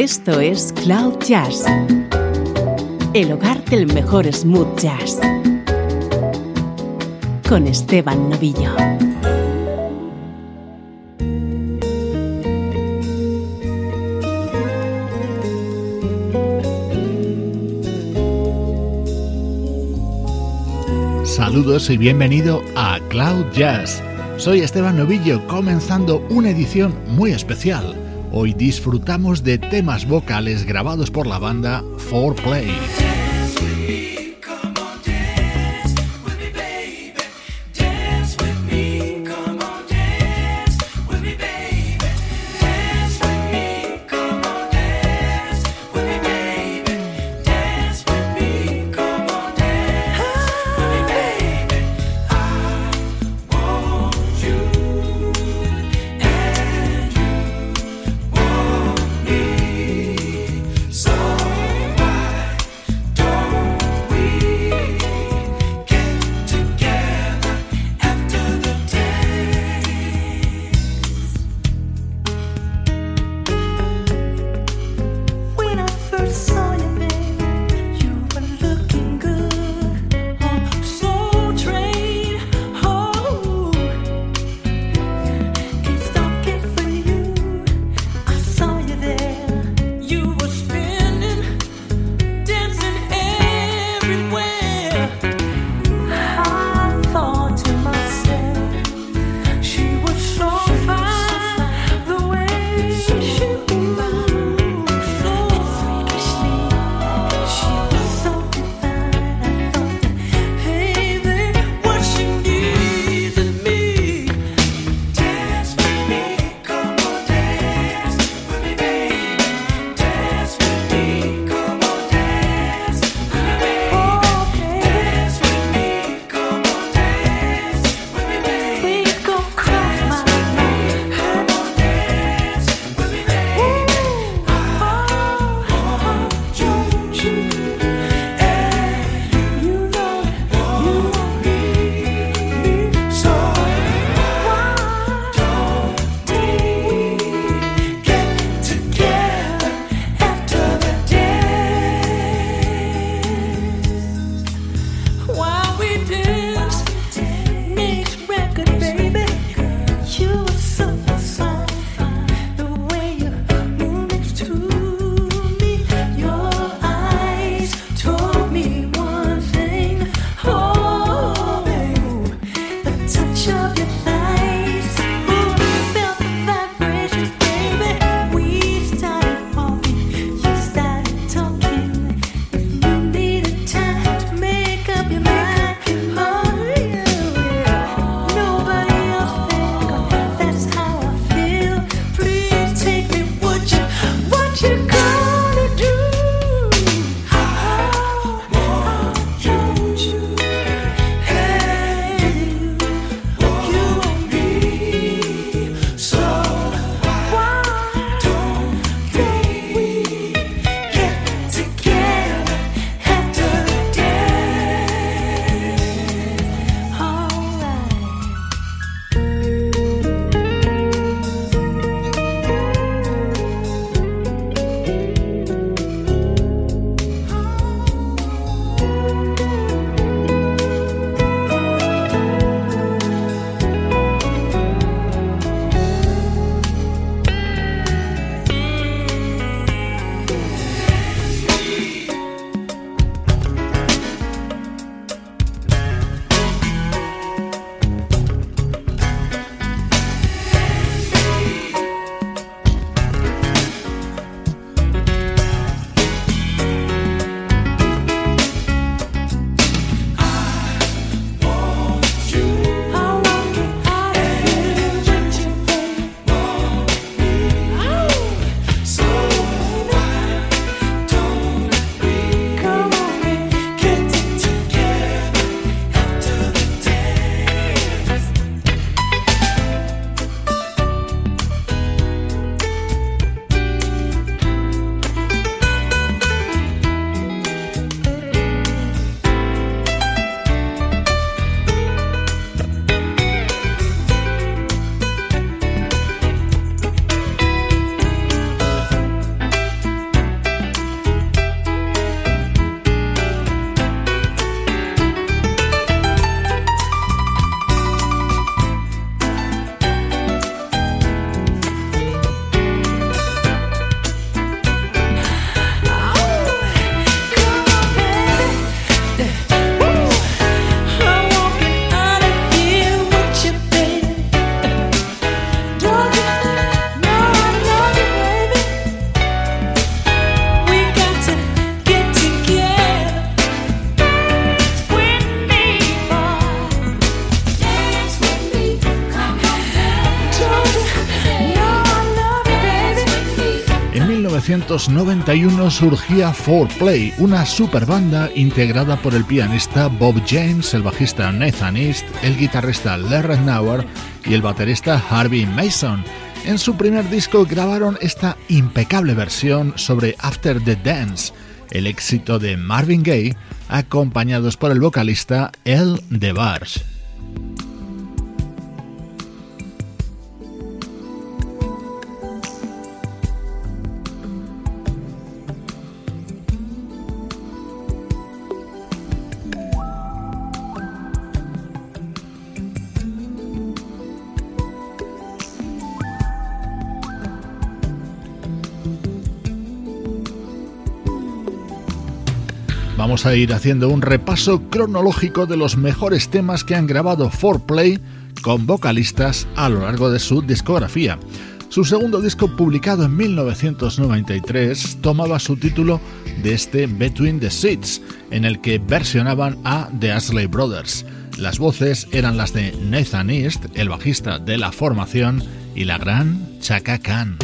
Esto es Cloud Jazz, el hogar del mejor smooth jazz, con Esteban Novillo. Saludos y bienvenido a Cloud Jazz. Soy Esteban Novillo comenzando una edición muy especial Hoy disfrutamos de temas vocales grabados por la banda 4Play. 1991 surgía 4Play, una super banda integrada por el pianista Bob James, el bajista Nathan East, el guitarrista Larry Nauer y el baterista Harvey Mason. En su primer disco grabaron esta impecable versión sobre After the Dance, el éxito de Marvin Gaye, acompañados por el vocalista El DeBarge. Vamos a ir haciendo un repaso cronológico de los mejores temas que han grabado 4Play con vocalistas a lo largo de su discografía. Su segundo disco publicado en 1993 tomaba su título de este Between the Seats, en el que versionaban a The Ashley Brothers. Las voces eran las de Nathan East, el bajista de la formación, y la gran Chaka Khan.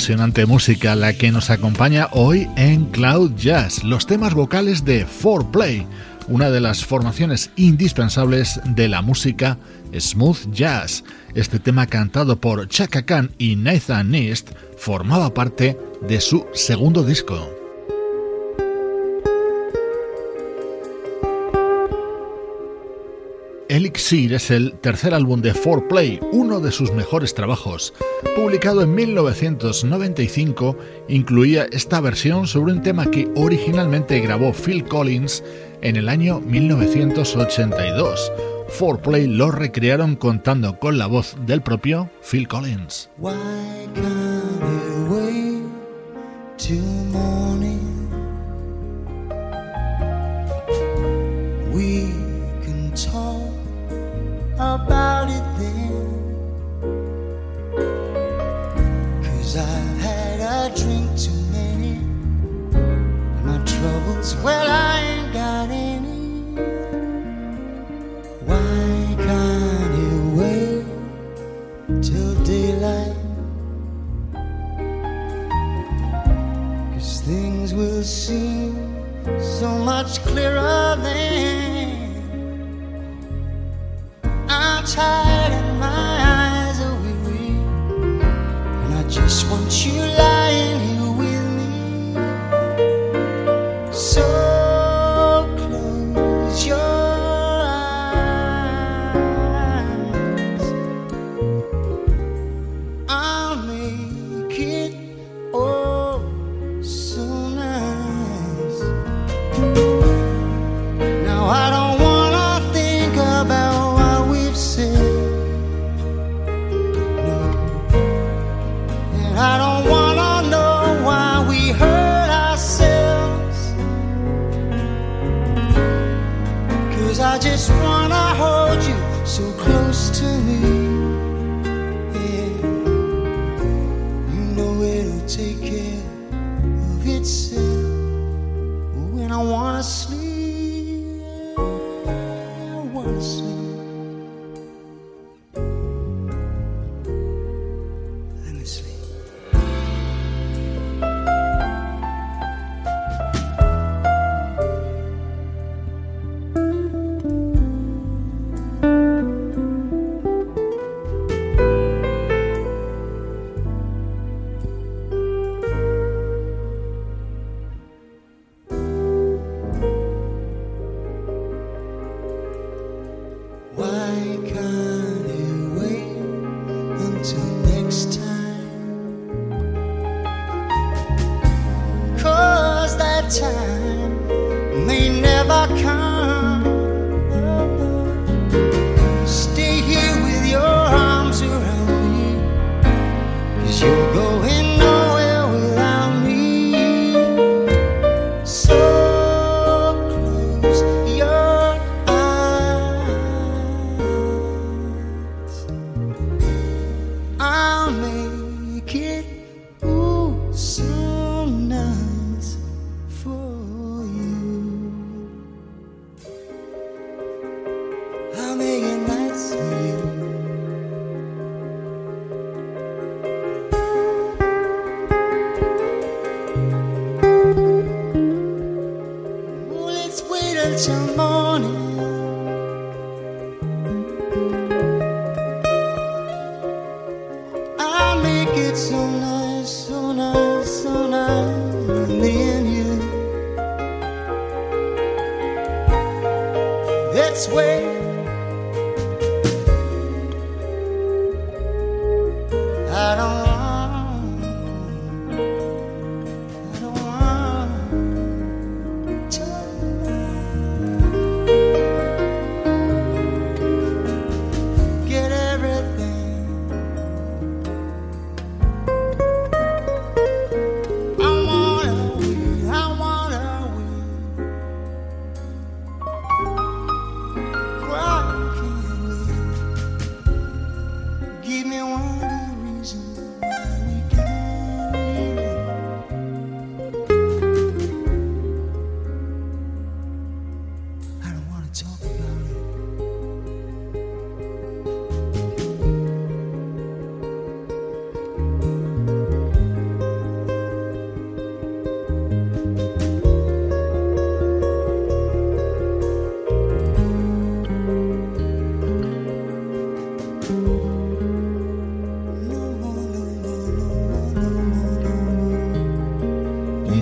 Apasionante música la que nos acompaña hoy en Cloud Jazz, los temas vocales de 4Play, una de las formaciones indispensables de la música smooth jazz. Este tema cantado por Chaka Khan y Nathan Nist formaba parte de su segundo disco. Elixir es el tercer álbum de 4Play, uno de sus mejores trabajos. Publicado en 1995, incluía esta versión sobre un tema que originalmente grabó Phil Collins en el año 1982. 4Play lo recrearon contando con la voz del propio Phil Collins. About it then. Cause I've had a drink too many. My troubles, well, I ain't got any. Why can't you wait till daylight? Cause things will seem so much clearer then. time. darkness.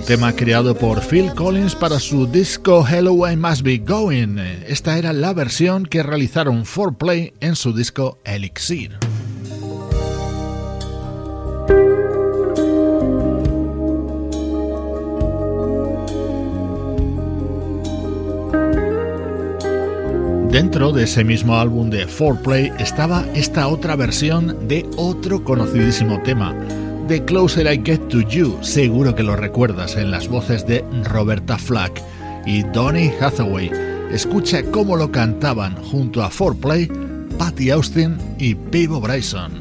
Tema creado por Phil Collins para su disco Hello I Must Be Going. Esta era la versión que realizaron 4Play en su disco Elixir. Dentro de ese mismo álbum de 4Play estaba esta otra versión de otro conocidísimo tema The Closer I Get to You, seguro que lo recuerdas en las voces de Roberta Flack y Donny Hathaway. Escucha cómo lo cantaban junto a 4Play, Patty Austin y Pivo Bryson.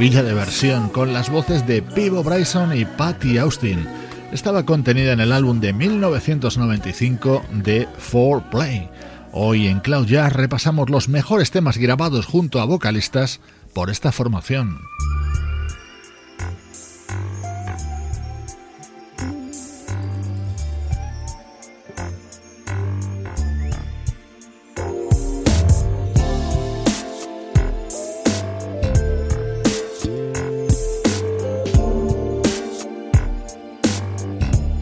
De versión, con las voces de Pivo Bryson y Patty Austin. Estaba contenida en el álbum de 1995 de 4Play. Hoy en Cloud Jazz repasamos los mejores temas grabados junto a vocalistas por esta formación.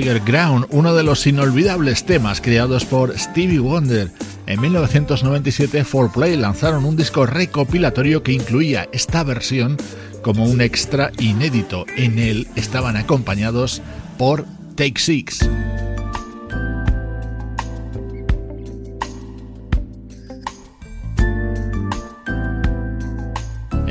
Tiger Ground, uno de los inolvidables temas creados por Stevie Wonder. En 1997 Play lanzaron un disco recopilatorio que incluía esta versión como un extra inédito. En él estaban acompañados por Take Six.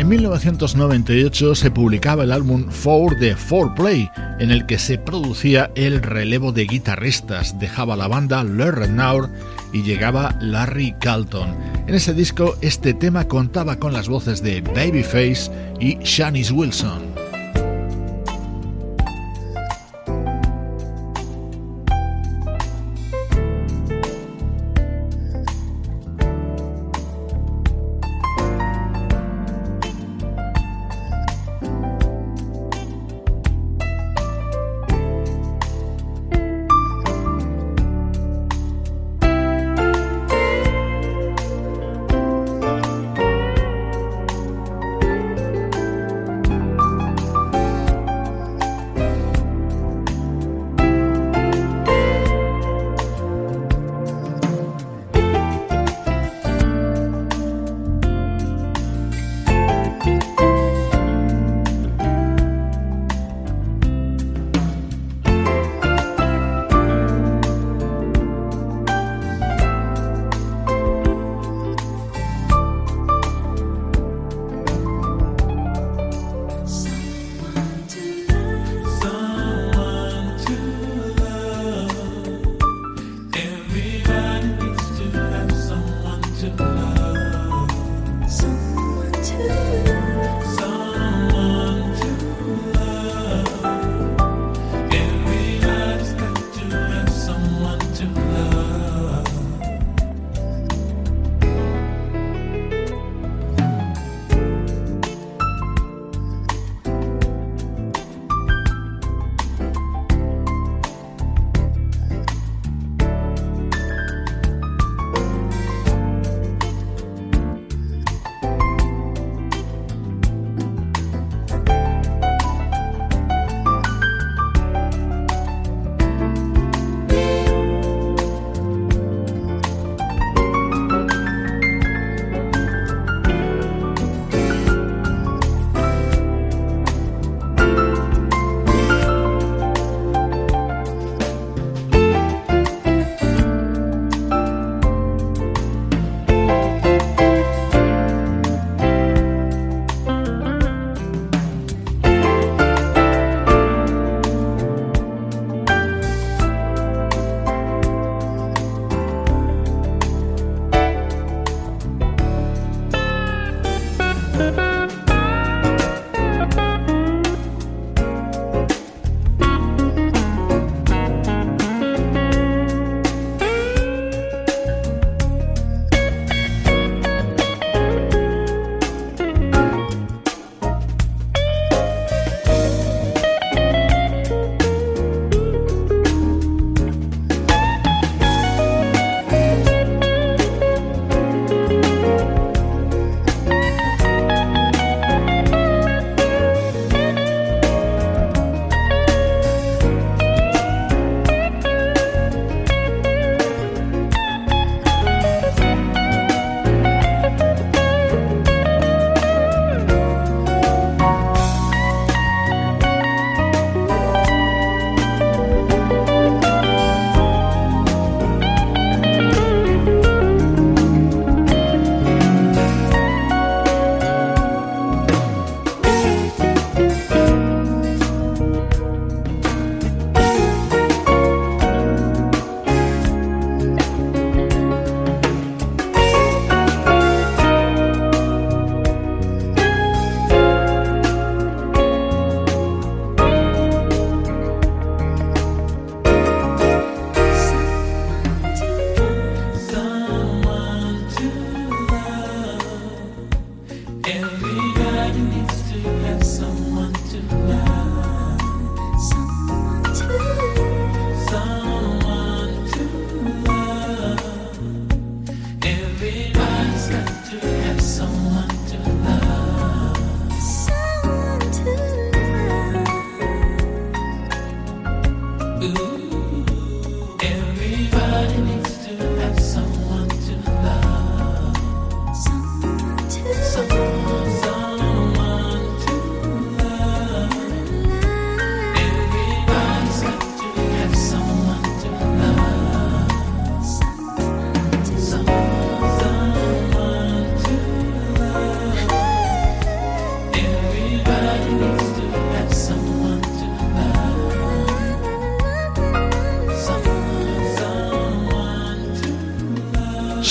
1998 se publicaba el álbum Four de Four Play, en el que se producía el relevo de guitarristas. Dejaba la banda Learn Now y llegaba Larry Calton. En ese disco, este tema contaba con las voces de Babyface y Shanice Wilson.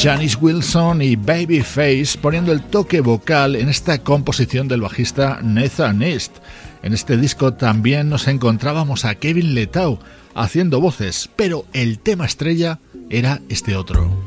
Shanice Wilson y Babyface poniendo el toque vocal en esta composición del bajista Nathan East. En este disco también nos encontrábamos a Kevin Letau haciendo voces, pero el tema estrella era este otro.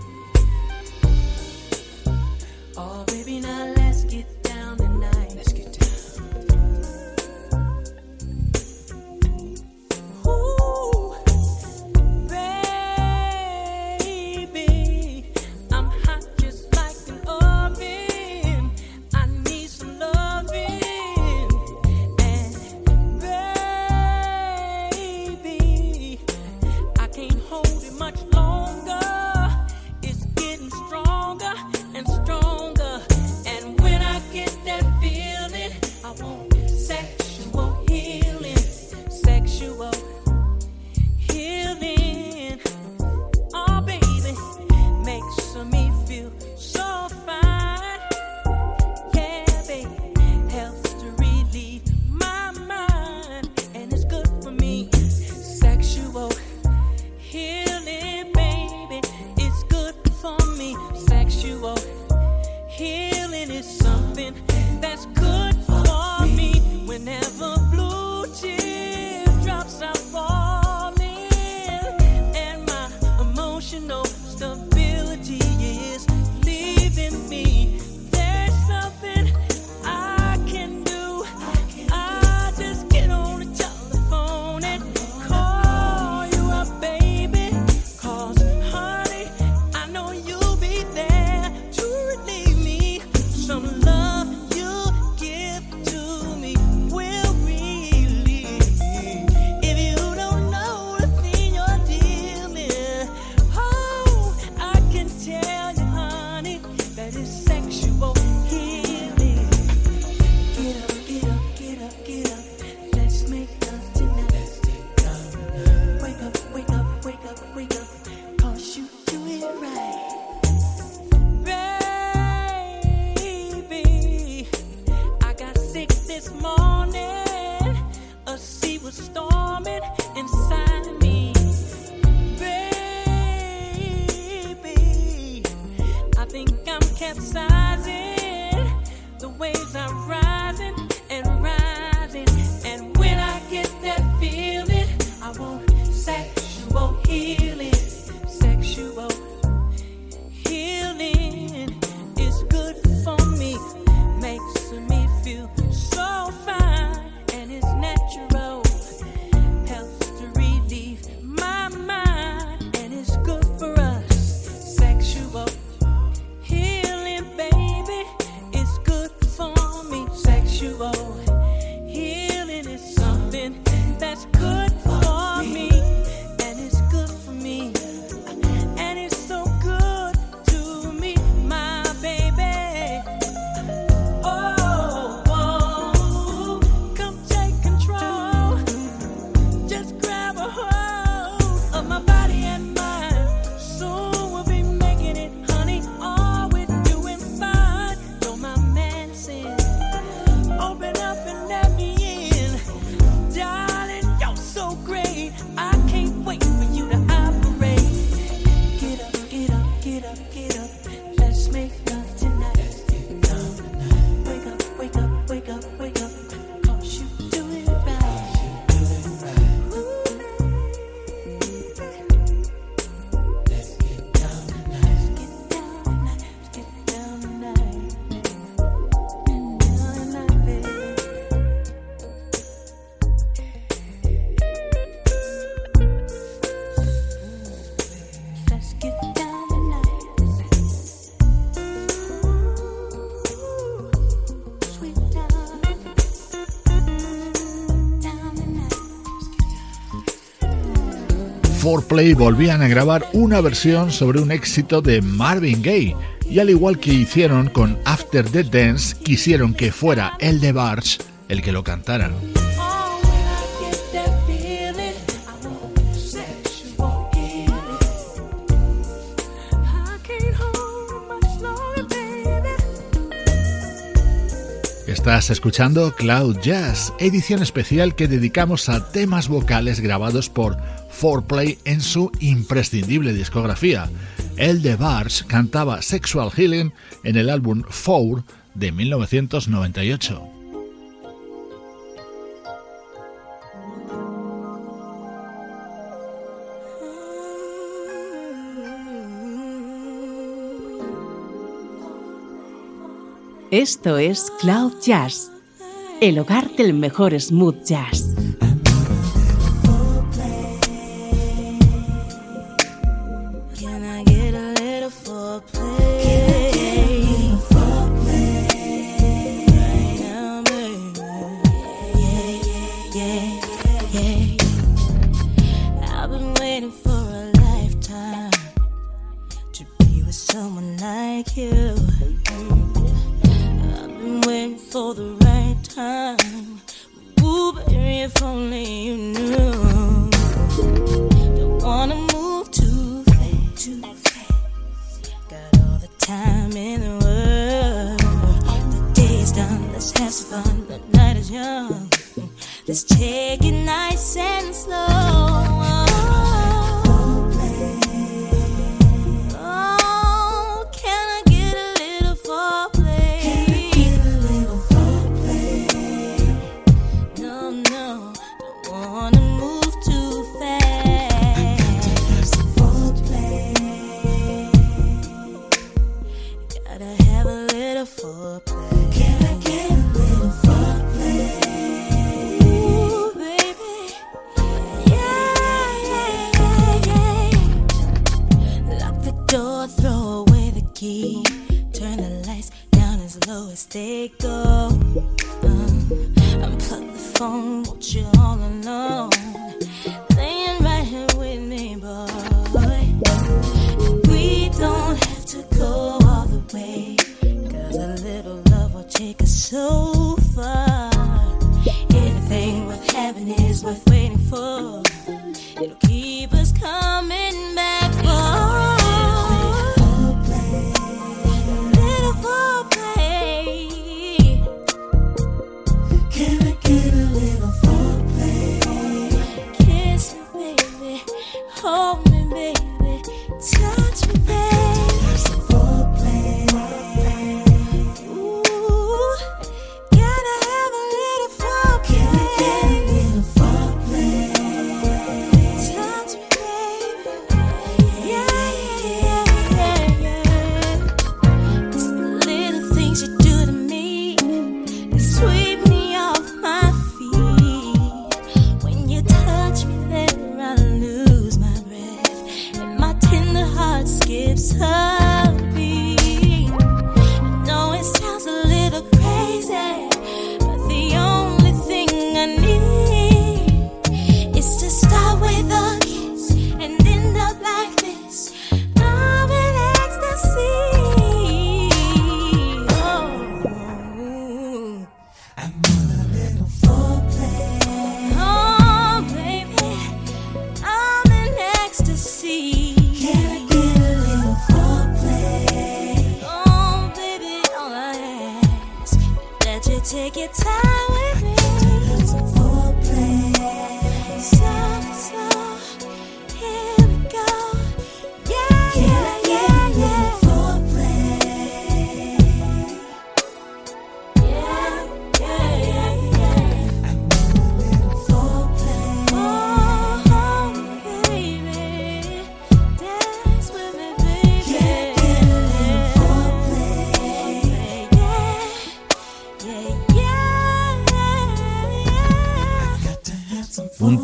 Play volvían a grabar una versión sobre un éxito de Marvin Gaye y al igual que hicieron con After the Dance quisieron que fuera el de Barge el que lo cantaran. Estás escuchando Cloud Jazz, edición especial que dedicamos a temas vocales grabados por Foreplay en su imprescindible discografía. El de Bars cantaba Sexual Healing en el álbum Four de 1998. Esto es Cloud Jazz, el hogar del mejor smooth jazz. like you. I've been waiting for the right time. Ooh, baby, if only you knew.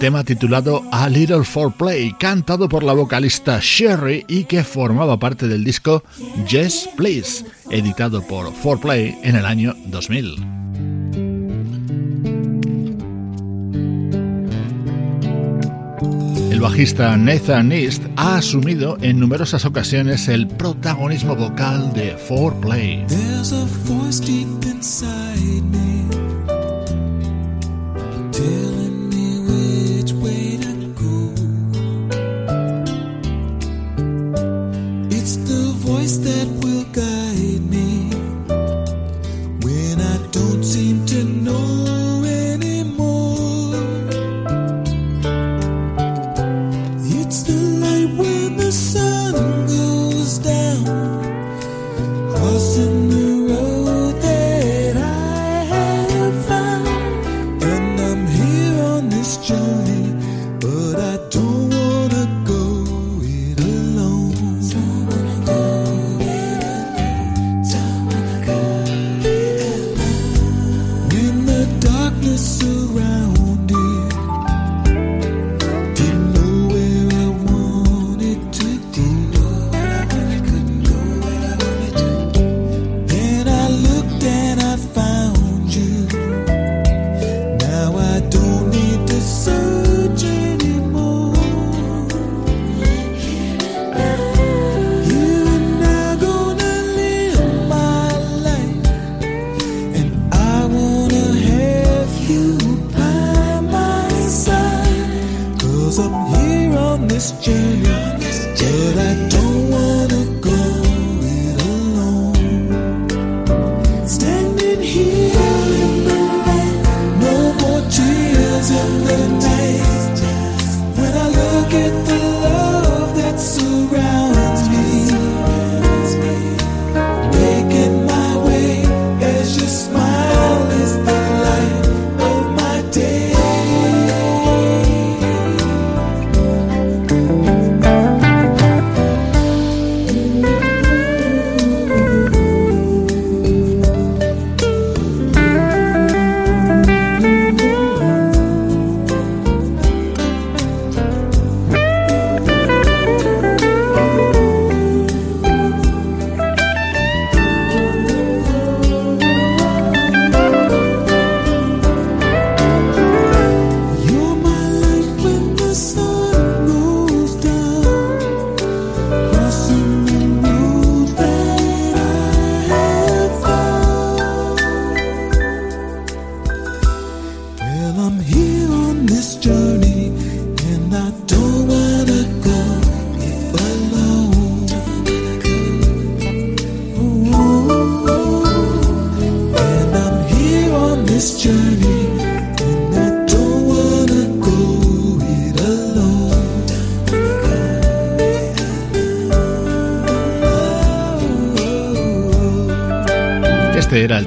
tema titulado A Little For Play, cantado por la vocalista Sherry y que formaba parte del disco Yes Please, editado por For Play en el año 2000. El bajista Nathan East ha asumido en numerosas ocasiones el protagonismo vocal de 4Play.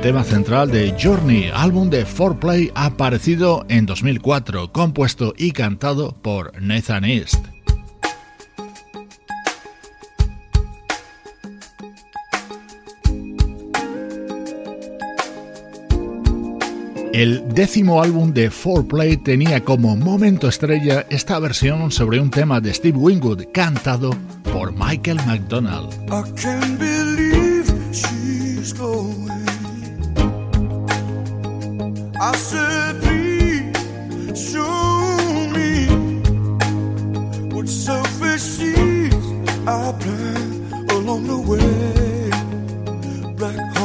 Tema central de Journey, álbum de 4Play aparecido en 2004, compuesto y cantado por Nathan East. El décimo álbum de 4Play tenía como momento estrella esta versión sobre un tema de Steve Wingwood cantado por Michael McDonald.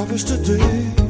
I wish to.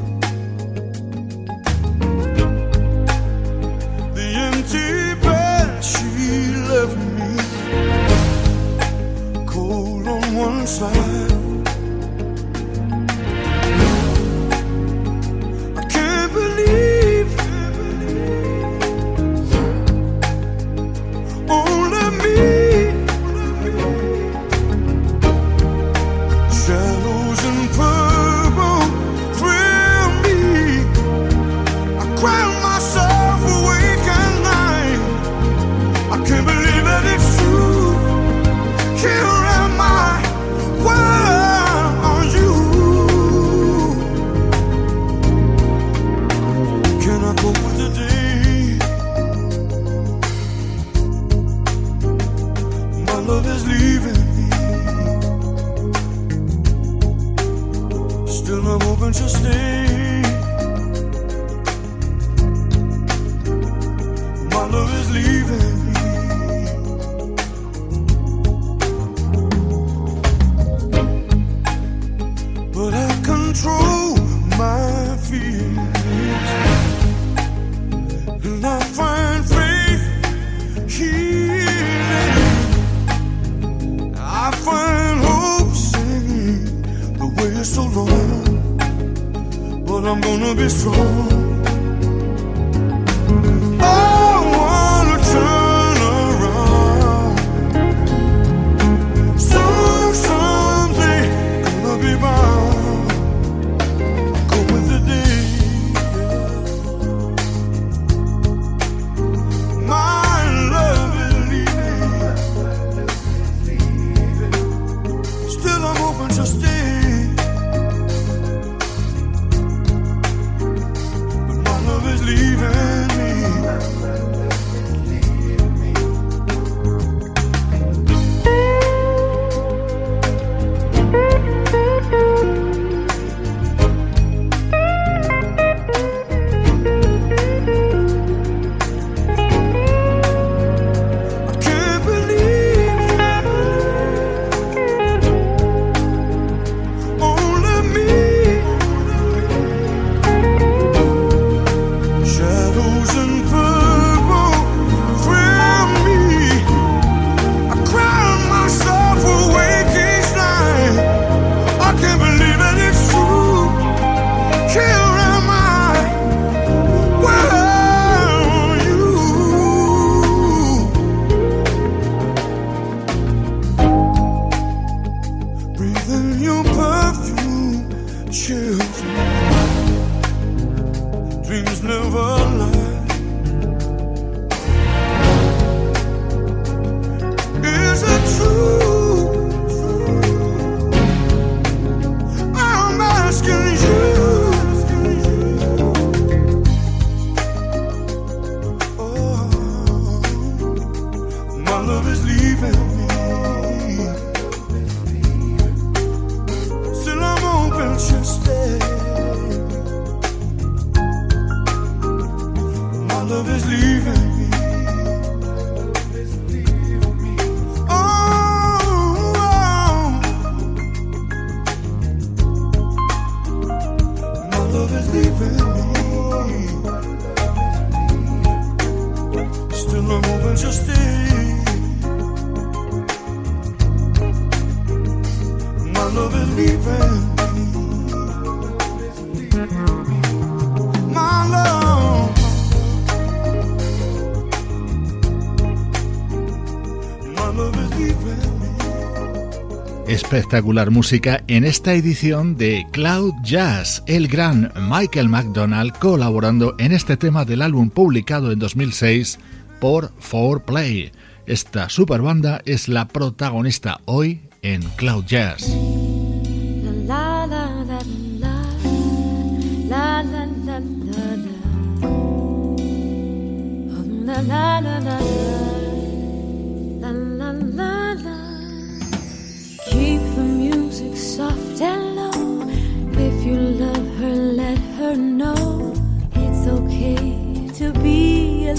Espectacular música en esta edición de Cloud Jazz, el gran Michael McDonald colaborando en este tema del álbum publicado en 2006 por 4Play. Esta super banda es la protagonista hoy en Cloud Jazz.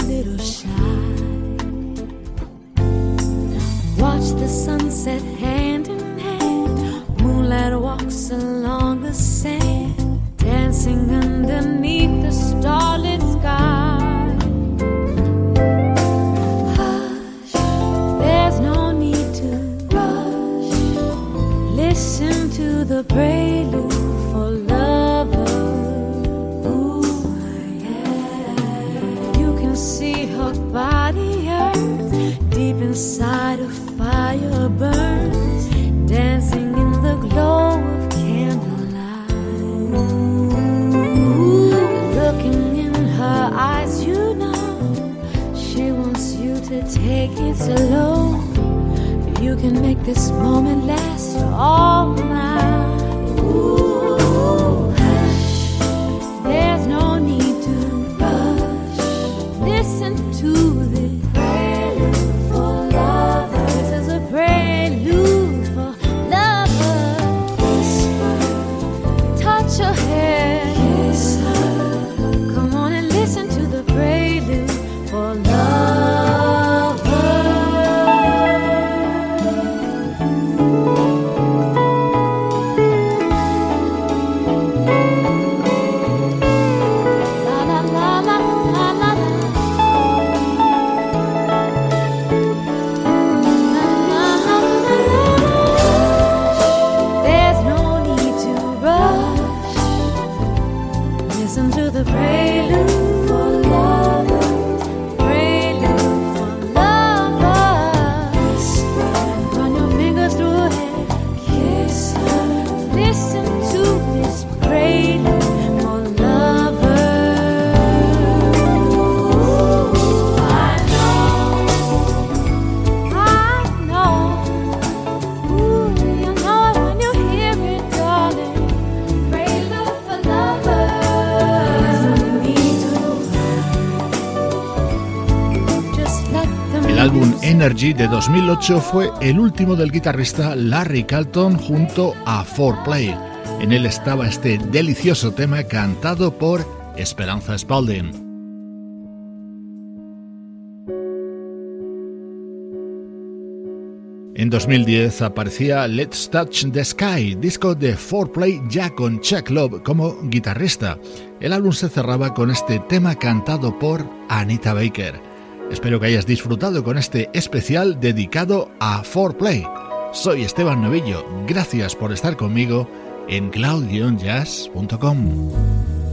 Little shy. Watch the sunset hand in hand. Moonlight walks along the sand, dancing underneath the starlit sky. Hush, there's no need to rush. Listen to the prelude body hurt deep inside a fire burns, dancing in the glow of candlelight. Looking in her eyes, you know she wants you to take it slow. You can make this moment last all night. Ooh, Energy de 2008 fue el último del guitarrista Larry Carlton junto a 4Play. En él estaba este delicioso tema cantado por Esperanza Spalding. En 2010 aparecía Let's Touch the Sky, disco de 4Play ya con Chuck Love como guitarrista. El álbum se cerraba con este tema cantado por Anita Baker. Espero que hayas disfrutado con este especial dedicado a 4Play. Soy Esteban Novillo, gracias por estar conmigo en cloud-jazz.com.